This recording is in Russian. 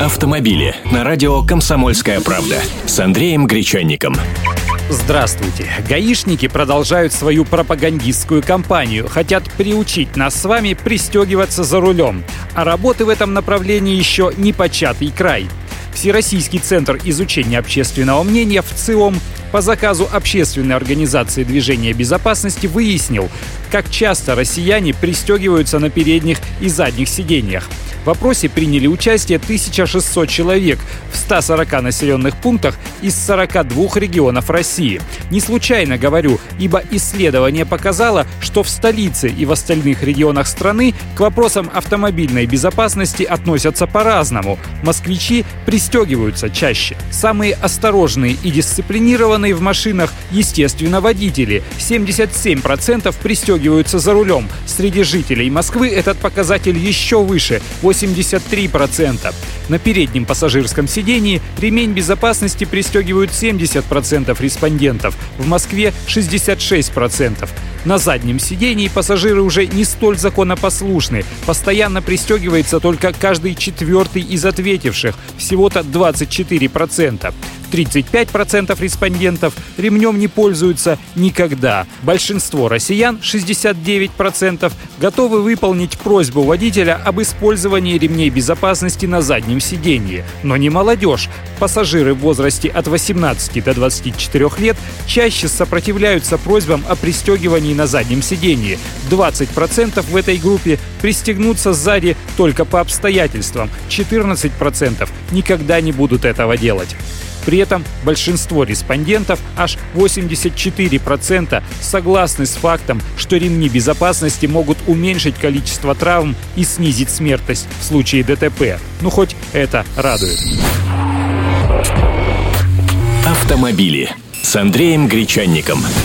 Автомобили на радио «Комсомольская правда» с Андреем Гречанником. Здравствуйте. Гаишники продолжают свою пропагандистскую кампанию. Хотят приучить нас с вами пристегиваться за рулем. А работы в этом направлении еще не початый край. Всероссийский центр изучения общественного мнения в ЦИОМ по заказу общественной организации движения безопасности выяснил, как часто россияне пристегиваются на передних и задних сиденьях. В опросе приняли участие 1600 человек в 140 населенных пунктах из 42 регионов России. Не случайно говорю, ибо исследование показало, что в столице и в остальных регионах страны к вопросам автомобильной безопасности относятся по-разному. Москвичи пристегиваются чаще. Самые осторожные и дисциплинированные в машинах, естественно, водители. 77% пристегиваются за рулем. Среди жителей Москвы этот показатель еще выше – 83%. На переднем пассажирском сидении ремень безопасности пристегивают 70% респондентов, в Москве 66%. На заднем сидении пассажиры уже не столь законопослушны. Постоянно пристегивается только каждый четвертый из ответивших, всего-то 24%. 35% респондентов ремнем не пользуются никогда. Большинство россиян, 69%, готовы выполнить просьбу водителя об использовании ремней безопасности на заднем сиденье. Но не молодежь. Пассажиры в возрасте от 18 до 24 лет чаще сопротивляются просьбам о пристегивании на заднем сиденье. 20% в этой группе пристегнутся сзади только по обстоятельствам. 14% никогда не будут этого делать. При этом большинство респондентов, аж 84%, согласны с фактом, что ремни безопасности могут уменьшить количество травм и снизить смертность в случае ДТП. Ну хоть это радует. Автомобили с Андреем Гречанником.